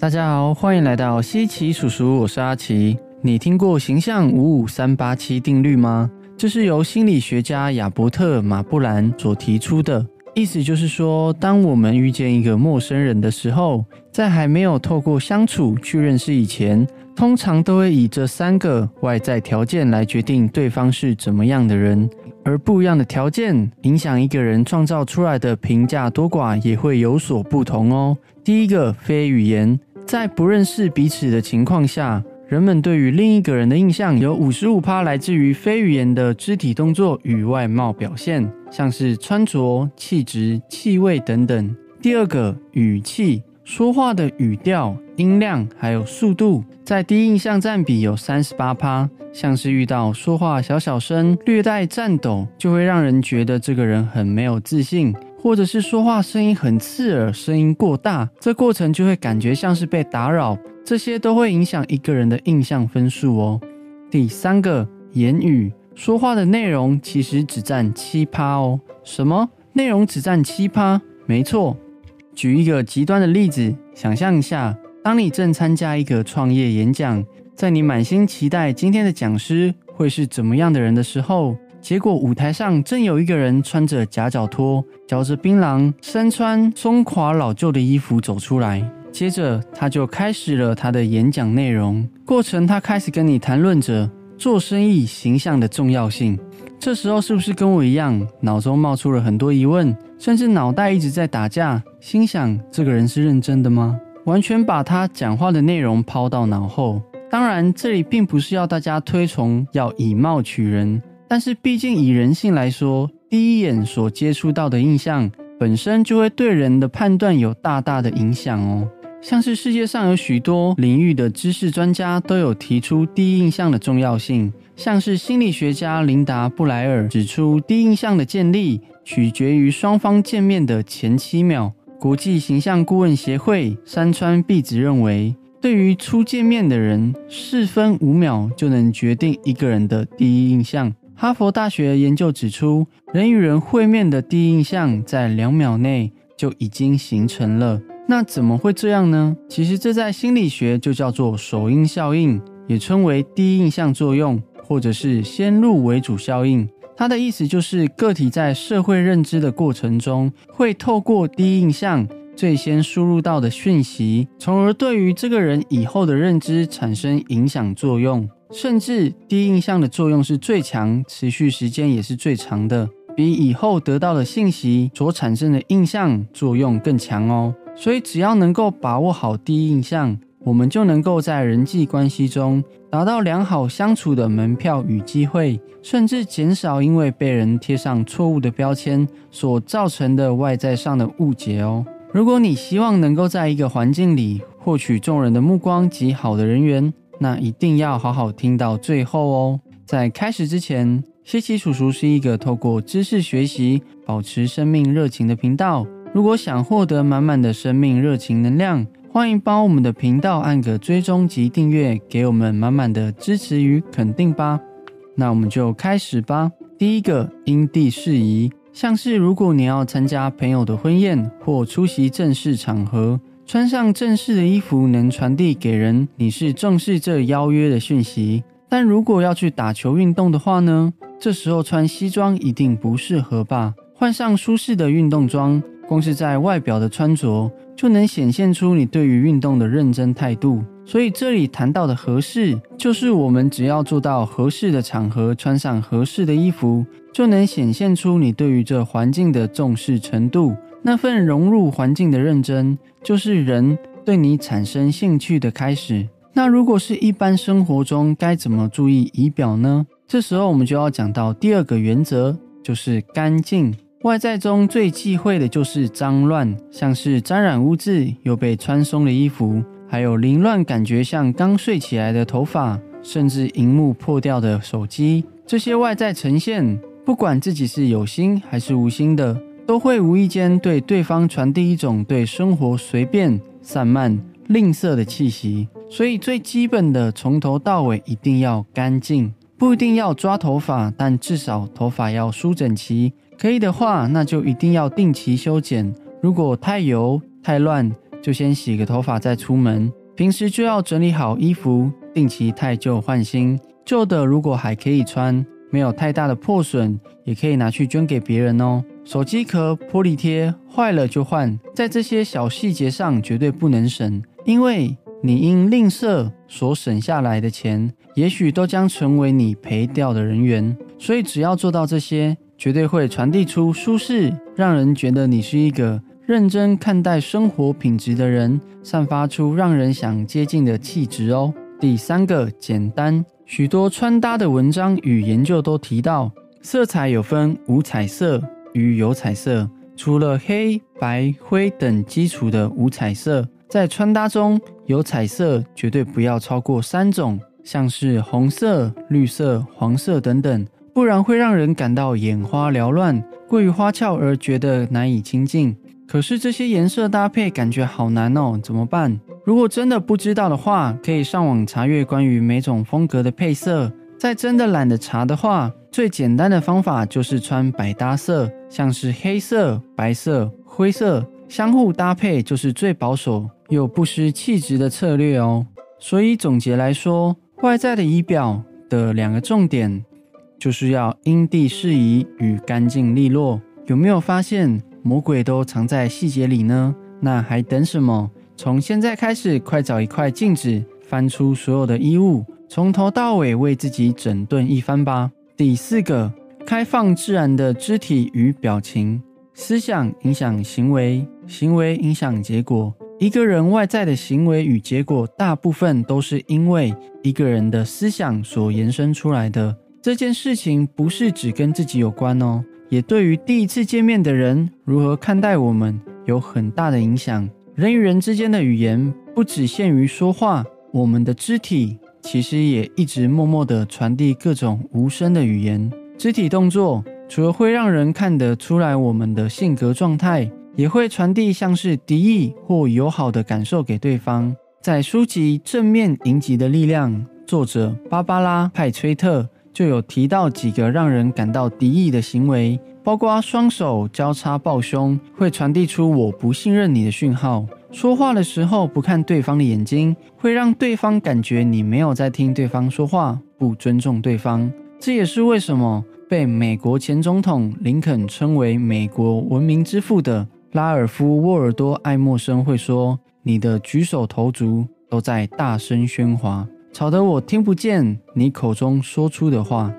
大家好，欢迎来到西奇叔叔，我是阿奇。你听过形象五五三八七定律吗？这是由心理学家亚伯特马布兰所提出的。意思就是说，当我们遇见一个陌生人的时候，在还没有透过相处去认识以前，通常都会以这三个外在条件来决定对方是怎么样的人。而不一样的条件影响一个人创造出来的评价多寡也会有所不同哦。第一个，非语言。在不认识彼此的情况下，人们对于另一个人的印象有五十五趴来自于非语言的肢体动作与外貌表现，像是穿着、气质、气味等等。第二个，语气，说话的语调、音量还有速度，在第一印象占比有三十八趴，像是遇到说话小小声、略带颤抖，就会让人觉得这个人很没有自信。或者是说话声音很刺耳，声音过大，这过程就会感觉像是被打扰，这些都会影响一个人的印象分数哦。第三个，言语说话的内容其实只占七趴哦。什么内容只占七趴？没错。举一个极端的例子，想象一下，当你正参加一个创业演讲，在你满心期待今天的讲师会是怎么样的人的时候。结果舞台上正有一个人穿着夹脚拖，嚼着槟榔，身穿松垮老旧的衣服走出来。接着他就开始了他的演讲内容。过程他开始跟你谈论着做生意形象的重要性。这时候是不是跟我一样，脑中冒出了很多疑问，甚至脑袋一直在打架，心想这个人是认真的吗？完全把他讲话的内容抛到脑后。当然，这里并不是要大家推崇要以貌取人。但是，毕竟以人性来说，第一眼所接触到的印象本身就会对人的判断有大大的影响哦。像是世界上有许多领域的知识专家都有提出第一印象的重要性，像是心理学家琳达布莱尔指出，第一印象的建立取决于双方见面的前七秒。国际形象顾问协会山川碧子认为，对于初见面的人，四分五秒就能决定一个人的第一印象。哈佛大学研究指出，人与人会面的第一印象在两秒内就已经形成了。那怎么会这样呢？其实这在心理学就叫做首因效应，也称为第一印象作用，或者是先入为主效应。它的意思就是个体在社会认知的过程中，会透过第一印象最先输入到的讯息，从而对于这个人以后的认知产生影响作用。甚至第一印象的作用是最强，持续时间也是最长的，比以后得到的信息所产生的印象作用更强哦。所以只要能够把握好第一印象，我们就能够在人际关系中达到良好相处的门票与机会，甚至减少因为被人贴上错误的标签所造成的外在上的误解哦。如果你希望能够在一个环境里获取众人的目光及好的人缘，那一定要好好听到最后哦！在开始之前，西奇叔叔是一个透过知识学习保持生命热情的频道。如果想获得满满的生命热情能量，欢迎帮我们的频道按个追踪及订阅，给我们满满的支持与肯定吧。那我们就开始吧。第一个，因地适宜，像是如果你要参加朋友的婚宴或出席正式场合。穿上正式的衣服，能传递给人你是重视这邀约的讯息。但如果要去打球运动的话呢？这时候穿西装一定不适合吧？换上舒适的运动装，光是在外表的穿着就能显现出你对于运动的认真态度。所以这里谈到的合适，就是我们只要做到合适的场合穿上合适的衣服，就能显现出你对于这环境的重视程度。那份融入环境的认真，就是人对你产生兴趣的开始。那如果是一般生活中，该怎么注意仪表呢？这时候我们就要讲到第二个原则，就是干净。外在中最忌讳的就是脏乱，像是沾染污渍又被穿松的衣服，还有凌乱感觉像刚睡起来的头发，甚至荧幕破掉的手机。这些外在呈现，不管自己是有心还是无心的。都会无意间对对方传递一种对生活随便、散漫、吝啬的气息，所以最基本的从头到尾一定要干净，不一定要抓头发，但至少头发要梳整齐。可以的话，那就一定要定期修剪。如果太油、太乱，就先洗个头发再出门。平时就要整理好衣服，定期汰旧换新。旧的如果还可以穿，没有太大的破损，也可以拿去捐给别人哦。手机壳、玻璃贴坏了就换，在这些小细节上绝对不能省，因为你因吝啬所省下来的钱，也许都将成为你赔掉的人员。所以只要做到这些，绝对会传递出舒适，让人觉得你是一个认真看待生活品质的人，散发出让人想接近的气质哦。第三个，简单。许多穿搭的文章与研究都提到，色彩有分五彩色与有彩色。除了黑白灰等基础的无彩色，在穿搭中有彩色绝对不要超过三种，像是红色、绿色、黄色等等，不然会让人感到眼花缭乱、过于花俏而觉得难以亲近。可是这些颜色搭配感觉好难哦，怎么办？如果真的不知道的话，可以上网查阅关于每种风格的配色。再真的懒得查的话，最简单的方法就是穿百搭色，像是黑色、白色、灰色，相互搭配就是最保守又不失气质的策略哦。所以总结来说，外在的仪表的两个重点，就是要因地适宜与干净利落。有没有发现魔鬼都藏在细节里呢？那还等什么？从现在开始，快找一块镜子，翻出所有的衣物，从头到尾为自己整顿一番吧。第四个，开放自然的肢体与表情。思想影响行为，行为影响结果。一个人外在的行为与结果，大部分都是因为一个人的思想所延伸出来的。这件事情不是只跟自己有关哦，也对于第一次见面的人如何看待我们有很大的影响。人与人之间的语言不只限于说话，我们的肢体其实也一直默默地传递各种无声的语言。肢体动作除了会让人看得出来我们的性格状态，也会传递像是敌意或友好的感受给对方。在书籍《正面迎击的力量》，作者芭芭拉·派崔特就有提到几个让人感到敌意的行为。包括双手交叉抱胸，会传递出我不信任你的讯号；说话的时候不看对方的眼睛，会让对方感觉你没有在听对方说话，不尊重对方。这也是为什么被美国前总统林肯称为“美国文明之父”的拉尔夫·沃尔多·爱默生会说：“你的举手投足都在大声喧哗，吵得我听不见你口中说出的话。”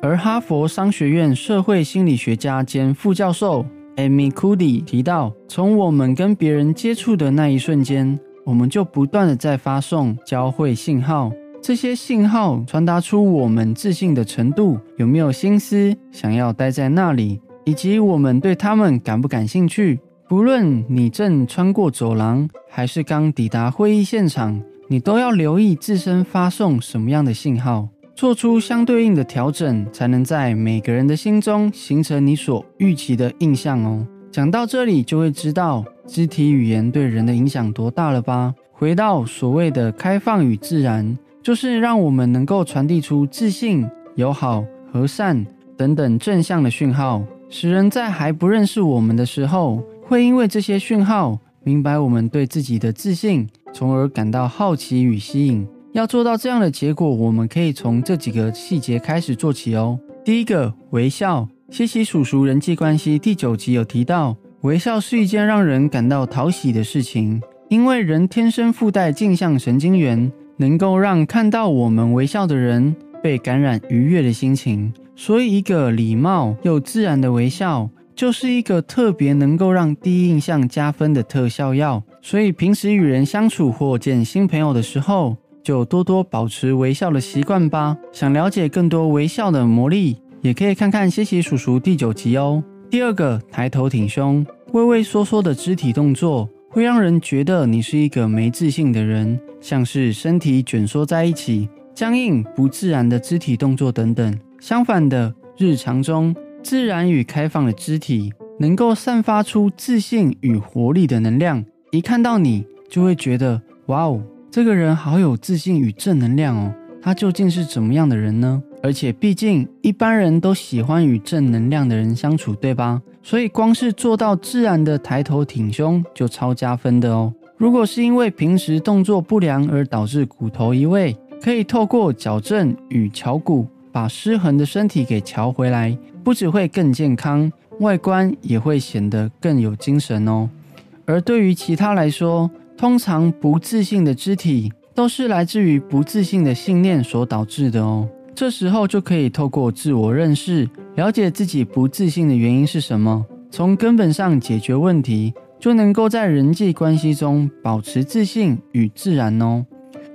而哈佛商学院社会心理学家兼副教授 Amy Cuddy 提到，从我们跟别人接触的那一瞬间，我们就不断的在发送交汇信号。这些信号传达出我们自信的程度，有没有心思想要待在那里，以及我们对他们感不感兴趣。不论你正穿过走廊，还是刚抵达会议现场，你都要留意自身发送什么样的信号。做出相对应的调整，才能在每个人的心中形成你所预期的印象哦。讲到这里，就会知道肢体语言对人的影响多大了吧？回到所谓的开放与自然，就是让我们能够传递出自信、友好、和善等等正向的讯号，使人在还不认识我们的时候，会因为这些讯号明白我们对自己的自信，从而感到好奇与吸引。要做到这样的结果，我们可以从这几个细节开始做起哦。第一个，微笑。西西叔叔人际关系第九集有提到，微笑是一件让人感到讨喜的事情，因为人天生附带镜像神经元，能够让看到我们微笑的人被感染愉悦的心情。所以，一个礼貌又自然的微笑，就是一个特别能够让第一印象加分的特效药。所以，平时与人相处或见新朋友的时候，就多多保持微笑的习惯吧。想了解更多微笑的魔力，也可以看看谢谢叔叔第九集哦。第二个，抬头挺胸，畏畏缩缩的肢体动作会让人觉得你是一个没自信的人，像是身体卷缩在一起、僵硬不自然的肢体动作等等。相反的，日常中自然与开放的肢体能够散发出自信与活力的能量，一看到你就会觉得哇哦。这个人好有自信与正能量哦，他究竟是怎么样的人呢？而且毕竟一般人都喜欢与正能量的人相处，对吧？所以光是做到自然的抬头挺胸就超加分的哦。如果是因为平时动作不良而导致骨头移位，可以透过矫正与敲骨，把失衡的身体给调回来，不只会更健康，外观也会显得更有精神哦。而对于其他来说，通常不自信的肢体都是来自于不自信的信念所导致的哦。这时候就可以透过自我认识，了解自己不自信的原因是什么，从根本上解决问题，就能够在人际关系中保持自信与自然哦。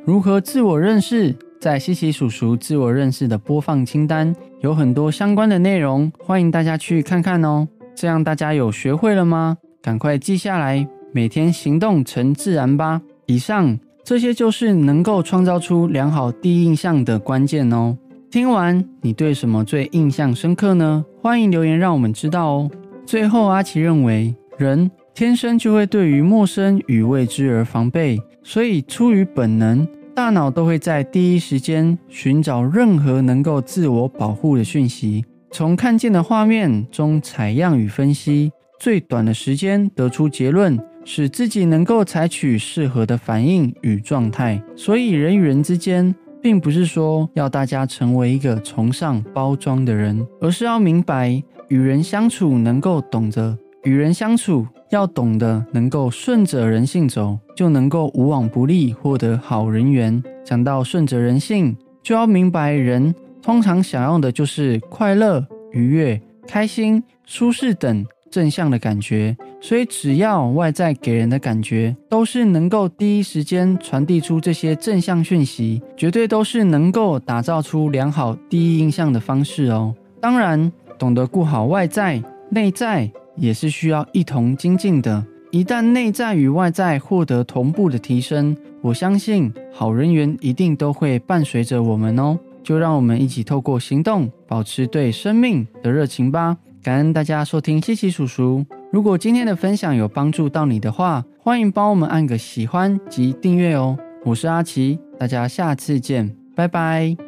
如何自我认识？在西奇叔叔自我认识的播放清单有很多相关的内容，欢迎大家去看看哦。这样大家有学会了吗？赶快记下来，每天行动成自然吧。以上这些就是能够创造出良好第一印象的关键哦。听完，你对什么最印象深刻呢？欢迎留言让我们知道哦。最后，阿奇认为，人天生就会对于陌生与未知而防备，所以出于本能，大脑都会在第一时间寻找任何能够自我保护的讯息，从看见的画面中采样与分析，最短的时间得出结论，使自己能够采取适合的反应与状态。所以，人与人之间。并不是说要大家成为一个崇尚包装的人，而是要明白与人相处能够懂得与人相处，要懂得能够顺着人性走，就能够无往不利，获得好人缘。讲到顺着人性，就要明白人通常想要的就是快乐、愉悦、开心、舒适等。正向的感觉，所以只要外在给人的感觉都是能够第一时间传递出这些正向讯息，绝对都是能够打造出良好第一印象的方式哦。当然，懂得顾好外在，内在也是需要一同精进的。一旦内在与外在获得同步的提升，我相信好人缘一定都会伴随着我们哦。就让我们一起透过行动，保持对生命的热情吧。感恩大家收听西奇叔叔。如果今天的分享有帮助到你的话，欢迎帮我们按个喜欢及订阅哦。我是阿奇，大家下次见，拜拜。